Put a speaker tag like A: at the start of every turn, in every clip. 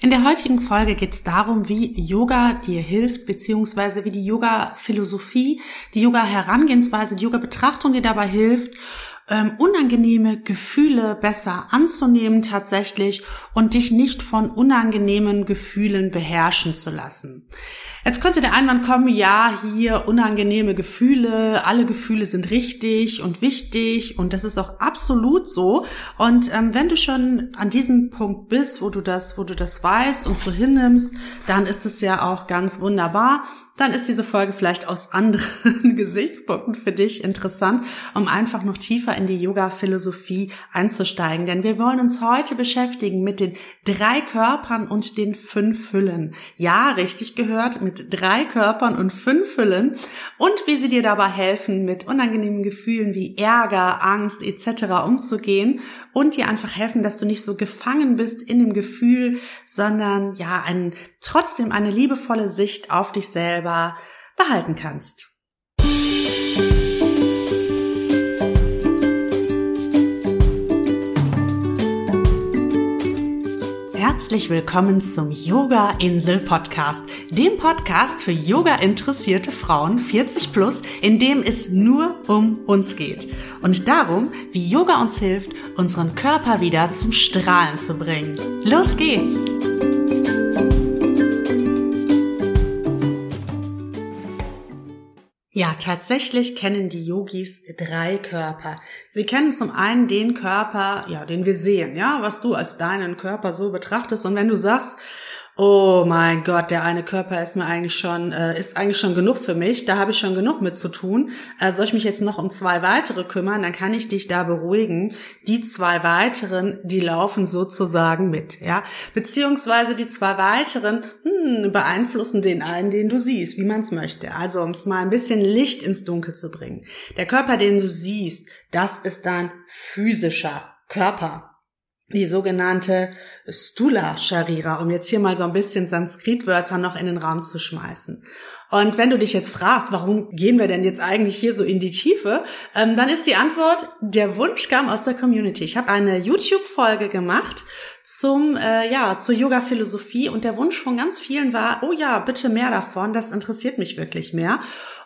A: In der heutigen Folge geht es darum, wie Yoga dir hilft, beziehungsweise wie die Yoga-Philosophie, die Yoga-Herangehensweise, die Yoga-Betrachtung dir dabei hilft, ähm, unangenehme Gefühle besser anzunehmen tatsächlich und dich nicht von unangenehmen Gefühlen beherrschen zu lassen. Jetzt könnte der Einwand kommen, ja, hier unangenehme Gefühle, alle Gefühle sind richtig und wichtig und das ist auch absolut so. Und ähm, wenn du schon an diesem Punkt bist, wo du das, wo du das weißt und so hinnimmst, dann ist es ja auch ganz wunderbar dann ist diese Folge vielleicht aus anderen Gesichtspunkten für dich interessant, um einfach noch tiefer in die Yoga-Philosophie einzusteigen. Denn wir wollen uns heute beschäftigen mit den drei Körpern und den fünf Hüllen. Ja, richtig gehört, mit drei Körpern und fünf Hüllen und wie sie dir dabei helfen, mit unangenehmen Gefühlen wie Ärger, Angst etc. umzugehen und dir einfach helfen, dass du nicht so gefangen bist in dem Gefühl, sondern ja, ein, trotzdem eine liebevolle Sicht auf dich selber behalten kannst. Herzlich willkommen zum Yoga Insel Podcast, dem Podcast für Yoga interessierte Frauen 40 plus, in dem es nur um uns geht und darum, wie Yoga uns hilft, unseren Körper wieder zum Strahlen zu bringen. Los geht's! Ja, tatsächlich kennen die Yogis drei Körper. Sie kennen zum einen den Körper, ja, den wir sehen, ja, was du als deinen Körper so betrachtest. Und wenn du sagst, oh mein Gott, der eine Körper ist mir eigentlich schon, äh, ist eigentlich schon genug für mich, da habe ich schon genug mit zu tun. Äh, soll ich mich jetzt noch um zwei weitere kümmern, dann kann ich dich da beruhigen. Die zwei weiteren, die laufen sozusagen mit, ja. Beziehungsweise die zwei weiteren hm, beeinflussen den einen, den du siehst, wie man es möchte. Also um es mal ein bisschen Licht ins Dunkel zu bringen. Der Körper, den du siehst, das ist dein physischer Körper die sogenannte Stula Sharira, um jetzt hier mal so ein bisschen Sanskritwörter noch in den Raum zu schmeißen. Und wenn du dich jetzt fragst, warum gehen wir denn jetzt eigentlich hier so in die Tiefe, ähm, dann ist die Antwort, der Wunsch kam aus der Community. Ich habe eine YouTube-Folge gemacht zum äh, ja zur Yoga Philosophie und der Wunsch von ganz vielen war, oh ja, bitte mehr davon, das interessiert mich wirklich mehr.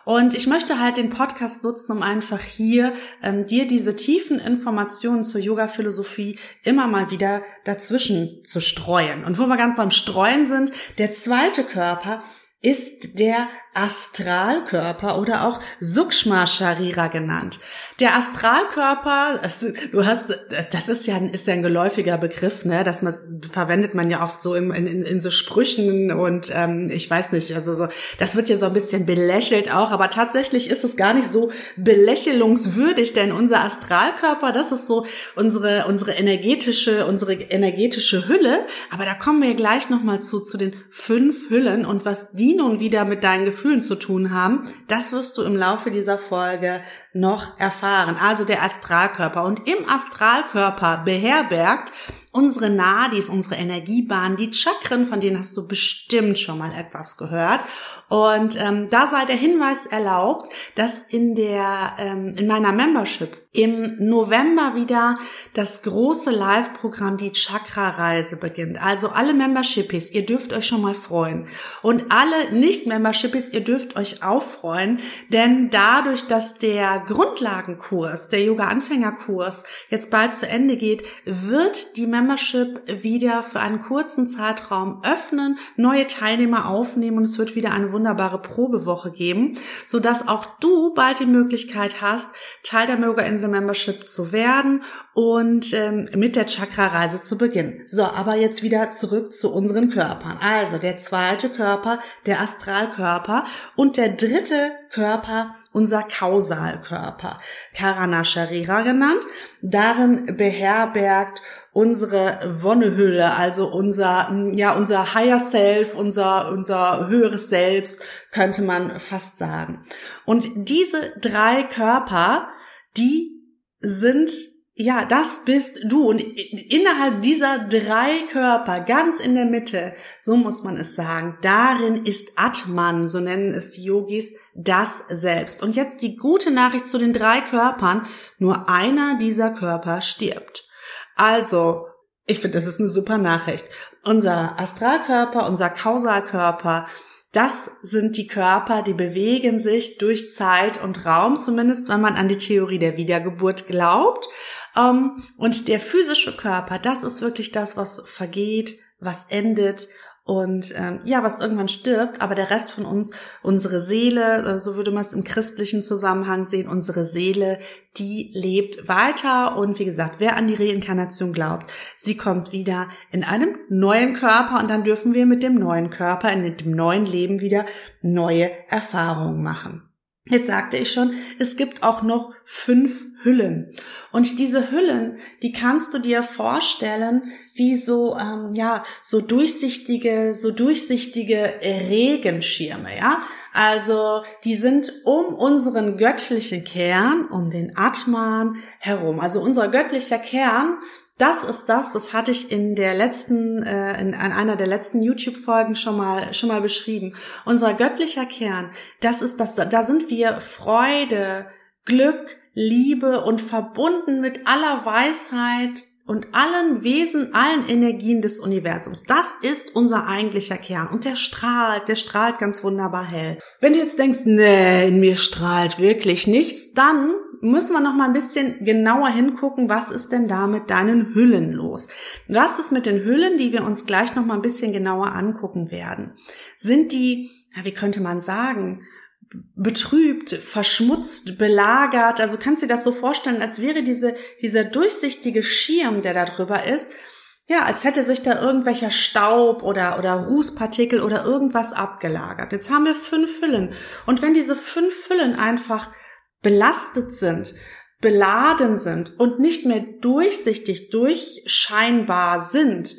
A: Und ich möchte halt den Podcast nutzen, um einfach hier ähm, dir diese tiefen Informationen zur Yoga-Philosophie immer mal wieder dazwischen zu streuen. Und wo wir ganz beim Streuen sind, der zweite Körper ist der Astralkörper oder auch Sukshma Sharira genannt. Der Astralkörper, du hast, das ist ja, ist ja ein geläufiger Begriff, ne? Das verwendet man ja oft so in, in, in so Sprüchen und ähm, ich weiß nicht, also so, das wird ja so ein bisschen belächelt auch, aber tatsächlich ist es gar nicht so belächelungswürdig, denn unser Astralkörper, das ist so unsere unsere energetische unsere energetische Hülle. Aber da kommen wir gleich noch mal zu zu den fünf Hüllen und was die nun wieder mit deinen Gefühlen zu tun haben, das wirst du im Laufe dieser Folge noch erfahren. Also der Astralkörper. Und im Astralkörper beherbergt unsere Nadis, unsere Energiebahnen, die Chakren, von denen hast du bestimmt schon mal etwas gehört. Und ähm, da sei der Hinweis erlaubt, dass in der ähm, in meiner Membership im November wieder das große Live-Programm, die Chakra-Reise beginnt. Also alle Membershippies, ihr dürft euch schon mal freuen. Und alle Nicht-Membershippies, ihr dürft euch auch freuen, denn dadurch, dass der Grundlagenkurs, der Yoga-Anfängerkurs jetzt bald zu Ende geht, wird die Membership wieder für einen kurzen Zeitraum öffnen, neue Teilnehmer aufnehmen und es wird wieder eine wunderbare Probewoche geben, sodass auch du bald die Möglichkeit hast, Teil der Yoga Insel Membership zu werden und ähm, mit der Chakra-Reise zu beginnen. So, aber jetzt wieder zurück zu unseren Körpern. Also der zweite Körper, der Astralkörper und der dritte Körper, unser Kausalkörper, Karana Sharira genannt. Darin beherbergt unsere Wonnehülle, also unser, ja, unser Higher Self, unser, unser höheres Selbst, könnte man fast sagen. Und diese drei Körper, die sind ja, das bist du. Und innerhalb dieser drei Körper, ganz in der Mitte, so muss man es sagen, darin ist Atman, so nennen es die Yogis, das Selbst. Und jetzt die gute Nachricht zu den drei Körpern. Nur einer dieser Körper stirbt. Also, Ich finde, das ist eine super Nachricht. Unser Astralkörper, unser Kausalkörper, das sind die Körper, die bewegen sich durch Zeit und Raum, zumindest wenn man an die Theorie der Wiedergeburt glaubt. Ähm, und der physische Körper, das ist wirklich das, was vergeht, was endet und ähm, ja, was irgendwann stirbt, aber der Rest von uns, unsere Seele, äh, so würde man es im christlichen Zusammenhang sehen, unsere Seele, die lebt weiter und wie gesagt, wer an die Reinkarnation glaubt, sie kommt wieder in einem neuen Körper und dann dürfen wir mit dem neuen Körper, in dem neuen Leben wieder neue Erfahrungen machen. Jetzt sagte ich schon, es gibt auch noch fünf Hüllen. Und diese Hüllen, die kannst du dir vorstellen wie so, ähm, ja, so durchsichtige, so durchsichtige Regenschirme, ja. Also die sind um unseren göttlichen Kern, um den Atman herum. Also unser göttlicher Kern, das ist das, das hatte ich in der letzten, äh, in, in einer der letzten YouTube-Folgen schon mal, schon mal beschrieben. Unser göttlicher Kern, das ist das, da sind wir Freude, Glück, Liebe und verbunden mit aller Weisheit, und allen Wesen, allen Energien des Universums. Das ist unser eigentlicher Kern. Und der strahlt, der strahlt ganz wunderbar hell. Wenn du jetzt denkst, nee, in mir strahlt wirklich nichts, dann müssen wir noch mal ein bisschen genauer hingucken, was ist denn da mit deinen Hüllen los? Was ist mit den Hüllen, die wir uns gleich noch mal ein bisschen genauer angucken werden? Sind die, ja, wie könnte man sagen, betrübt, verschmutzt, belagert. Also kannst du dir das so vorstellen, als wäre diese, dieser durchsichtige Schirm, der da drüber ist, ja, als hätte sich da irgendwelcher Staub oder, oder Rußpartikel oder irgendwas abgelagert. Jetzt haben wir fünf Füllen. Und wenn diese fünf Füllen einfach belastet sind, beladen sind und nicht mehr durchsichtig, durchscheinbar sind,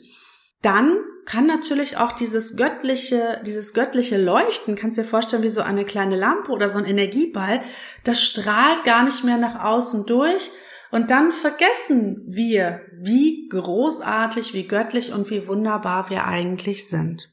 A: dann kann natürlich auch dieses göttliche, dieses göttliche Leuchten, kannst dir vorstellen wie so eine kleine Lampe oder so ein Energieball, das strahlt gar nicht mehr nach außen durch und dann vergessen wir, wie großartig, wie göttlich und wie wunderbar wir eigentlich sind.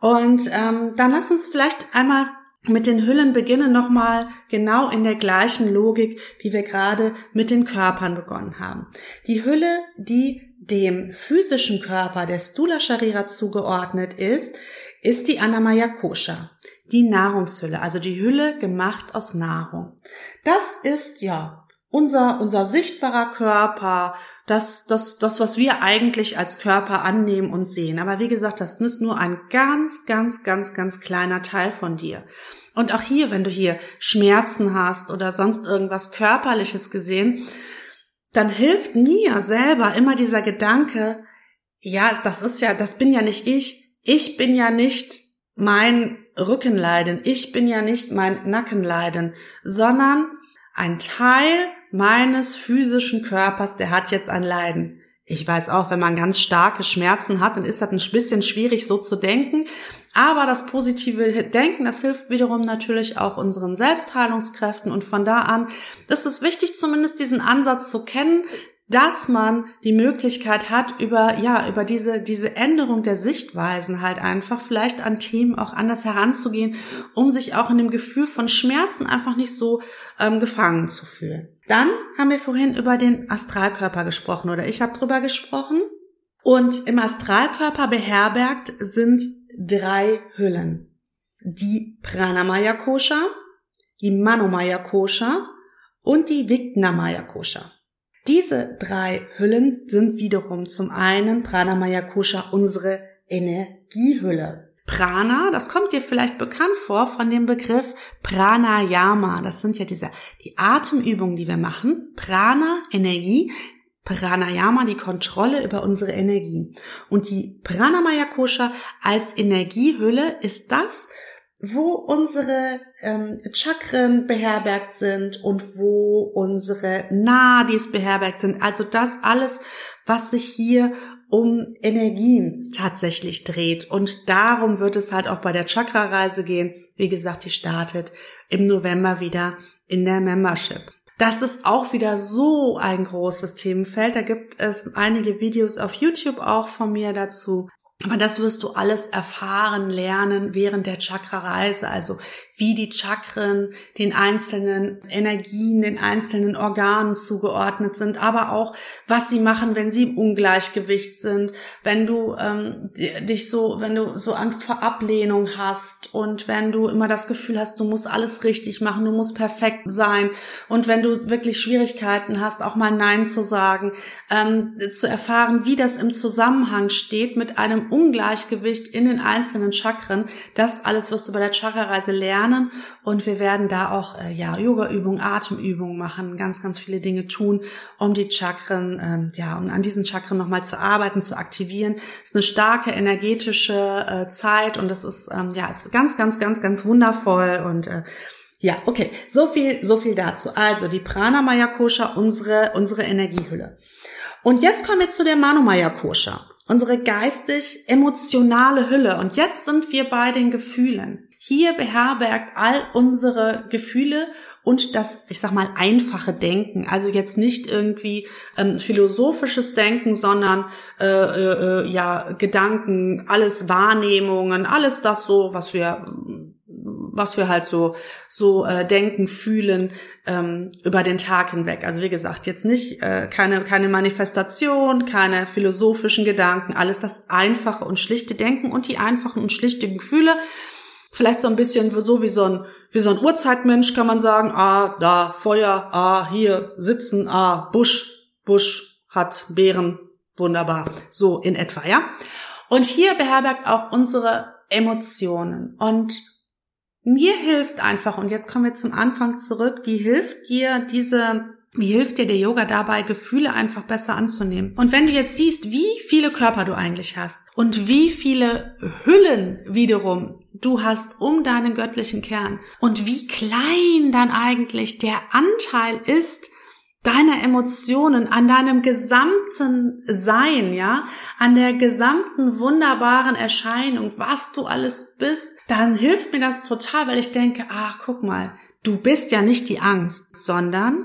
A: Und ähm, dann lass uns vielleicht einmal mit den Hüllen beginnen, nochmal genau in der gleichen Logik, wie wir gerade mit den Körpern begonnen haben. Die Hülle, die dem physischen Körper der Stula Sharira zugeordnet ist, ist die Anamaya Kosha, die Nahrungshülle, also die Hülle gemacht aus Nahrung. Das ist ja unser, unser sichtbarer Körper, das, das, das, was wir eigentlich als Körper annehmen und sehen. Aber wie gesagt, das ist nur ein ganz, ganz, ganz, ganz kleiner Teil von dir. Und auch hier, wenn du hier Schmerzen hast oder sonst irgendwas Körperliches gesehen, dann hilft mir selber immer dieser Gedanke, ja, das ist ja, das bin ja nicht ich. Ich bin ja nicht mein Rückenleiden. Ich bin ja nicht mein Nackenleiden, sondern ein Teil meines physischen Körpers, der hat jetzt ein Leiden. Ich weiß auch, wenn man ganz starke Schmerzen hat, dann ist das ein bisschen schwierig so zu denken. Aber das positive Denken, das hilft wiederum natürlich auch unseren Selbstheilungskräften. Und von da an ist es wichtig, zumindest diesen Ansatz zu kennen, dass man die Möglichkeit hat, über, ja, über diese, diese Änderung der Sichtweisen halt einfach vielleicht an Themen auch anders heranzugehen, um sich auch in dem Gefühl von Schmerzen einfach nicht so ähm, gefangen zu fühlen. Dann haben wir vorhin über den Astralkörper gesprochen oder ich habe drüber gesprochen. Und im Astralkörper beherbergt sind drei Hüllen. Die Pranamaya Kosha, die Manomaya Kosha und die Vignamaya Kosha. Diese drei Hüllen sind wiederum zum einen Pranamaya Kosha unsere Energiehülle. Prana, das kommt dir vielleicht bekannt vor von dem Begriff Pranayama. Das sind ja diese, die Atemübungen, die wir machen. Prana, Energie. Pranayama, die Kontrolle über unsere Energie. Und die Pranamaya Kosha als Energiehülle ist das, wo unsere ähm, Chakren beherbergt sind und wo unsere Nadis beherbergt sind. Also das alles, was sich hier um Energien tatsächlich dreht. Und darum wird es halt auch bei der Chakra-Reise gehen. Wie gesagt, die startet im November wieder in der Membership. Das ist auch wieder so ein großes Themenfeld. Da gibt es einige Videos auf YouTube auch von mir dazu. Aber das wirst du alles erfahren, lernen während der Chakra-Reise. Also wie die Chakren den einzelnen Energien, den einzelnen Organen zugeordnet sind, aber auch was sie machen, wenn sie im Ungleichgewicht sind, wenn du ähm, dich so, wenn du so Angst vor Ablehnung hast und wenn du immer das Gefühl hast, du musst alles richtig machen, du musst perfekt sein und wenn du wirklich Schwierigkeiten hast, auch mal Nein zu sagen, ähm, zu erfahren, wie das im Zusammenhang steht mit einem Ungleichgewicht in den einzelnen Chakren, das alles wirst du bei der Chakra-Reise lernen und wir werden da auch äh, ja Yoga-Übungen, Atemübungen machen, ganz ganz viele Dinge tun, um die Chakren ähm, ja um an diesen Chakren nochmal zu arbeiten, zu aktivieren. Es ist eine starke energetische äh, Zeit und das ist ähm, ja ist ganz ganz ganz ganz wundervoll und äh, ja, okay, so viel, so viel dazu. Also die Pranamaya Kosha, unsere, unsere Energiehülle. Und jetzt kommen wir zu der Manomaya Kosha, unsere geistig-emotionale Hülle. Und jetzt sind wir bei den Gefühlen. Hier beherbergt all unsere Gefühle und das, ich sag mal, einfache Denken. Also jetzt nicht irgendwie ähm, philosophisches Denken, sondern äh, äh, äh, ja Gedanken, alles Wahrnehmungen, alles das so, was wir was wir halt so so äh, denken, fühlen ähm, über den Tag hinweg. Also wie gesagt, jetzt nicht äh, keine keine Manifestation, keine philosophischen Gedanken, alles das einfache und schlichte Denken und die einfachen und schlichte Gefühle Vielleicht so ein bisschen so wie so ein, wie so ein Urzeitmensch kann man sagen, ah, da Feuer, ah, hier sitzen, ah, Busch, Busch hat Beeren, wunderbar. So in etwa, ja. Und hier beherbergt auch unsere Emotionen. Und mir hilft einfach, und jetzt kommen wir zum Anfang zurück, wie hilft dir diese wie hilft dir der Yoga dabei, Gefühle einfach besser anzunehmen? Und wenn du jetzt siehst, wie viele Körper du eigentlich hast und wie viele Hüllen wiederum du hast um deinen göttlichen Kern und wie klein dann eigentlich der Anteil ist, deiner Emotionen, an deinem gesamten Sein, ja, an der gesamten wunderbaren Erscheinung, was du alles bist, dann hilft mir das total, weil ich denke, ach, guck mal, du bist ja nicht die Angst, sondern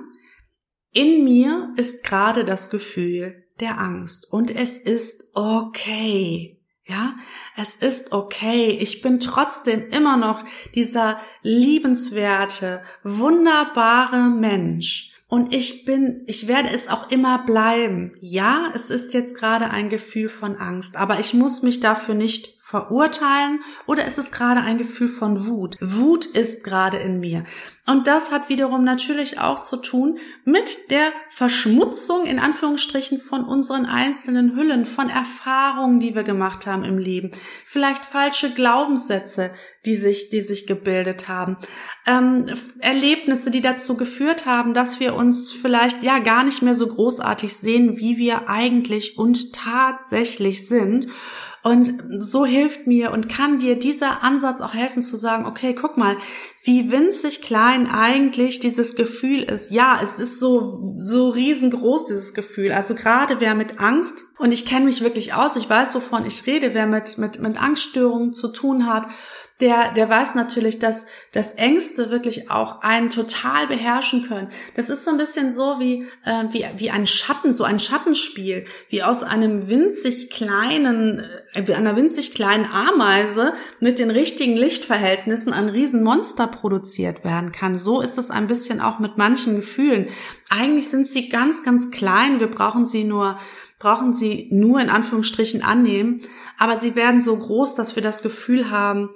A: in mir ist gerade das Gefühl der Angst und es ist okay. Ja, es ist okay. Ich bin trotzdem immer noch dieser liebenswerte, wunderbare Mensch. Und ich bin, ich werde es auch immer bleiben. Ja, es ist jetzt gerade ein Gefühl von Angst, aber ich muss mich dafür nicht verurteilen oder ist es gerade ein Gefühl von Wut? Wut ist gerade in mir. Und das hat wiederum natürlich auch zu tun mit der Verschmutzung in Anführungsstrichen von unseren einzelnen Hüllen, von Erfahrungen, die wir gemacht haben im Leben. Vielleicht falsche Glaubenssätze, die sich, die sich gebildet haben. Ähm, Erlebnisse, die dazu geführt haben, dass wir uns vielleicht ja gar nicht mehr so großartig sehen, wie wir eigentlich und tatsächlich sind. Und so hilft mir und kann dir dieser Ansatz auch helfen zu sagen, okay, guck mal, wie winzig klein eigentlich dieses Gefühl ist. Ja, es ist so, so riesengroß, dieses Gefühl. Also gerade wer mit Angst, und ich kenne mich wirklich aus, ich weiß, wovon ich rede, wer mit, mit, mit Angststörungen zu tun hat der, der weiß natürlich, dass, dass Ängste wirklich auch einen total beherrschen können. Das ist so ein bisschen so wie, äh, wie, wie ein Schatten, so ein Schattenspiel, wie aus einem winzig kleinen, äh, einer winzig kleinen Ameise mit den richtigen Lichtverhältnissen ein Riesenmonster produziert werden kann. So ist es ein bisschen auch mit manchen Gefühlen. Eigentlich sind sie ganz, ganz klein. Wir brauchen sie nur brauchen sie nur in Anführungsstrichen annehmen, aber sie werden so groß, dass wir das Gefühl haben,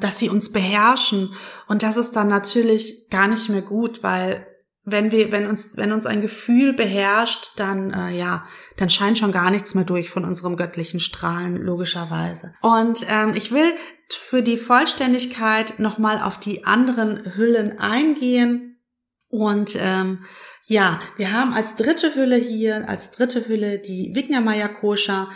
A: dass sie uns beherrschen. Und das ist dann natürlich gar nicht mehr gut, weil wenn wir, wenn uns, wenn uns ein Gefühl beherrscht, dann äh, ja, dann scheint schon gar nichts mehr durch von unserem göttlichen Strahlen, logischerweise. Und ähm, ich will für die Vollständigkeit nochmal auf die anderen Hüllen eingehen. Und ähm, ja, wir haben als dritte Hülle hier, als dritte Hülle die Vignamaya Kosha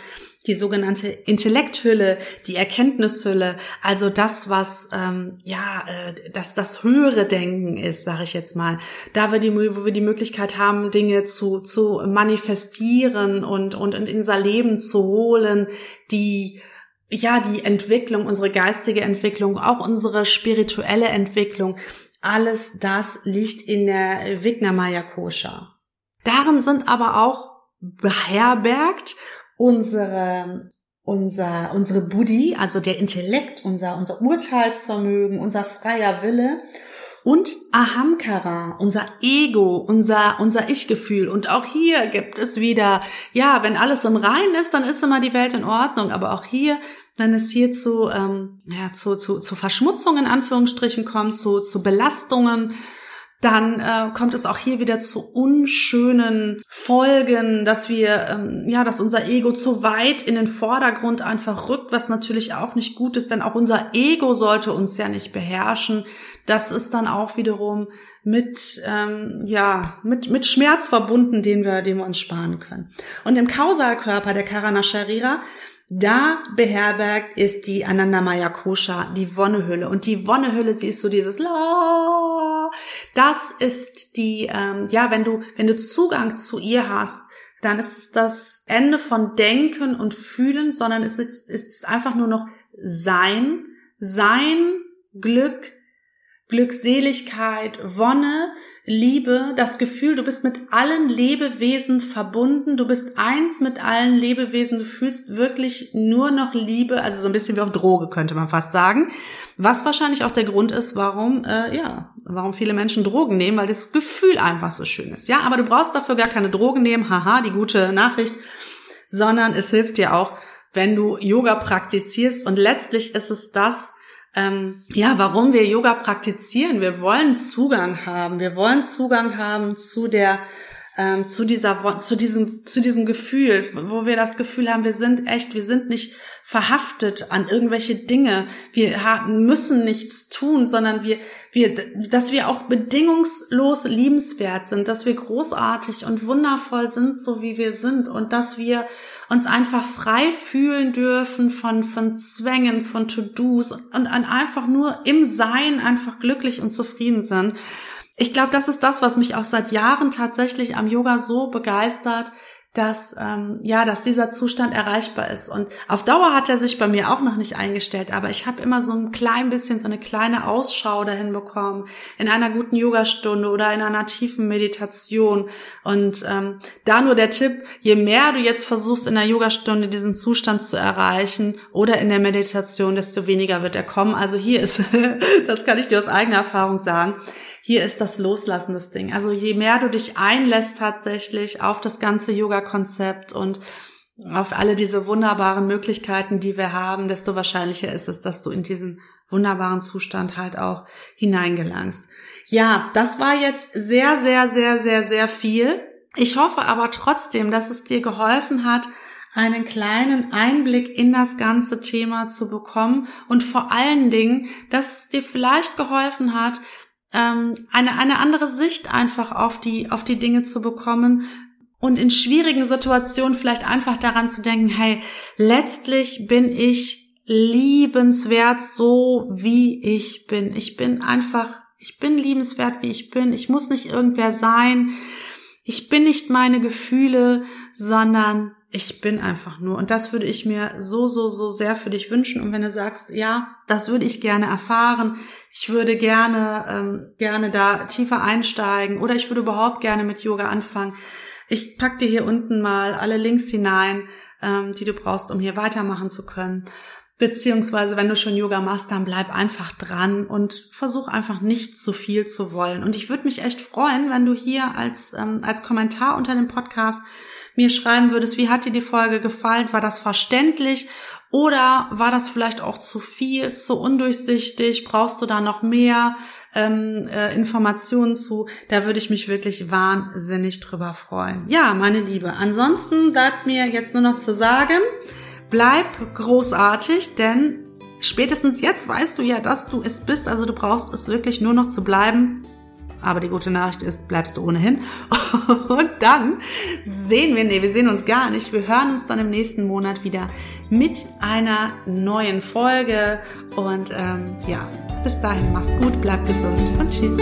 A: die sogenannte Intellekthülle, die Erkenntnishülle, also das, was ähm, ja, äh, das das höhere Denken ist, sage ich jetzt mal, da wir die, wo wir die Möglichkeit haben, Dinge zu zu manifestieren und und in unser Leben zu holen, die ja die Entwicklung, unsere geistige Entwicklung, auch unsere spirituelle Entwicklung, alles das liegt in der Vignamaya Kosha. Darin sind aber auch beherbergt unsere unser, unsere Buddhi, also der Intellekt, unser, unser Urteilsvermögen, unser freier Wille und Ahamkara, unser Ego, unser, unser Ich-Gefühl. Und auch hier gibt es wieder, ja, wenn alles im Rein ist, dann ist immer die Welt in Ordnung. Aber auch hier, wenn es hier zu, ähm, ja, zu, zu, zu Verschmutzungen in Anführungsstrichen kommt, zu, zu Belastungen, dann äh, kommt es auch hier wieder zu unschönen Folgen, dass wir, ähm, ja, dass unser Ego zu weit in den Vordergrund einfach rückt, was natürlich auch nicht gut ist, denn auch unser Ego sollte uns ja nicht beherrschen. Das ist dann auch wiederum mit, ähm, ja, mit, mit Schmerz verbunden, den wir, den wir uns sparen können. Und im Kausalkörper der Karana Sharira da beherbergt ist die Anandamaya Kosha, die Wonnehülle. Und die Wonnehülle, sie ist so dieses La. Das ist die, ähm, ja, wenn du, wenn du Zugang zu ihr hast, dann ist es das Ende von Denken und Fühlen, sondern es ist, es ist einfach nur noch Sein, Sein, Glück, Glückseligkeit, Wonne, Liebe, das Gefühl, du bist mit allen Lebewesen verbunden, du bist eins mit allen Lebewesen, du fühlst wirklich nur noch Liebe, also so ein bisschen wie auf Droge könnte man fast sagen. Was wahrscheinlich auch der Grund ist, warum, äh, ja, warum viele Menschen Drogen nehmen, weil das Gefühl einfach so schön ist. Ja, aber du brauchst dafür gar keine Drogen nehmen, haha, die gute Nachricht, sondern es hilft dir auch, wenn du Yoga praktizierst und letztlich ist es das, ähm, ja, warum wir Yoga praktizieren. Wir wollen Zugang haben. Wir wollen Zugang haben zu der, ähm, zu dieser, zu diesem, zu diesem Gefühl, wo wir das Gefühl haben, wir sind echt, wir sind nicht verhaftet an irgendwelche Dinge. Wir haben, müssen nichts tun, sondern wir, wir, dass wir auch bedingungslos liebenswert sind, dass wir großartig und wundervoll sind, so wie wir sind und dass wir uns einfach frei fühlen dürfen von, von Zwängen, von To-Dos und einfach nur im Sein einfach glücklich und zufrieden sind. Ich glaube, das ist das, was mich auch seit Jahren tatsächlich am Yoga so begeistert, dass ähm, ja, dass dieser Zustand erreichbar ist. Und auf Dauer hat er sich bei mir auch noch nicht eingestellt, aber ich habe immer so ein klein bisschen so eine kleine Ausschau dahin bekommen in einer guten Yogastunde oder in einer tiefen Meditation. Und ähm, da nur der Tipp: Je mehr du jetzt versuchst in der Yogastunde diesen Zustand zu erreichen oder in der Meditation, desto weniger wird er kommen. Also hier ist, das kann ich dir aus eigener Erfahrung sagen hier ist das Loslassen das Ding. Also je mehr du dich einlässt tatsächlich auf das ganze Yoga-Konzept und auf alle diese wunderbaren Möglichkeiten, die wir haben, desto wahrscheinlicher ist es, dass du in diesen wunderbaren Zustand halt auch hineingelangst. Ja, das war jetzt sehr, sehr, sehr, sehr, sehr viel. Ich hoffe aber trotzdem, dass es dir geholfen hat, einen kleinen Einblick in das ganze Thema zu bekommen und vor allen Dingen, dass es dir vielleicht geholfen hat, ähm, eine, eine andere Sicht einfach auf die, auf die Dinge zu bekommen und in schwierigen Situationen vielleicht einfach daran zu denken, hey, letztlich bin ich liebenswert so, wie ich bin. Ich bin einfach, ich bin liebenswert, wie ich bin. Ich muss nicht irgendwer sein. Ich bin nicht meine Gefühle, sondern ich bin einfach nur. Und das würde ich mir so, so, so sehr für dich wünschen. Und wenn du sagst, ja, das würde ich gerne erfahren, ich würde gerne, ähm, gerne da tiefer einsteigen oder ich würde überhaupt gerne mit Yoga anfangen. Ich pack dir hier unten mal alle Links hinein, ähm, die du brauchst, um hier weitermachen zu können. Beziehungsweise, wenn du schon Yoga machst, dann bleib einfach dran und versuch einfach nicht zu viel zu wollen. Und ich würde mich echt freuen, wenn du hier als, ähm, als Kommentar unter dem Podcast mir schreiben würdest, wie hat dir die Folge gefallen? War das verständlich? Oder war das vielleicht auch zu viel, zu undurchsichtig? Brauchst du da noch mehr ähm, äh, Informationen zu? Da würde ich mich wirklich wahnsinnig drüber freuen. Ja, meine Liebe. Ansonsten bleibt mir jetzt nur noch zu sagen, bleib großartig, denn spätestens jetzt weißt du ja, dass du es bist. Also du brauchst es wirklich nur noch zu bleiben. Aber die gute Nachricht ist, bleibst du ohnehin. Und dann sehen wir, nee, wir sehen uns gar nicht. Wir hören uns dann im nächsten Monat wieder mit einer neuen Folge. Und ähm, ja, bis dahin, mach's gut, bleib gesund und tschüss.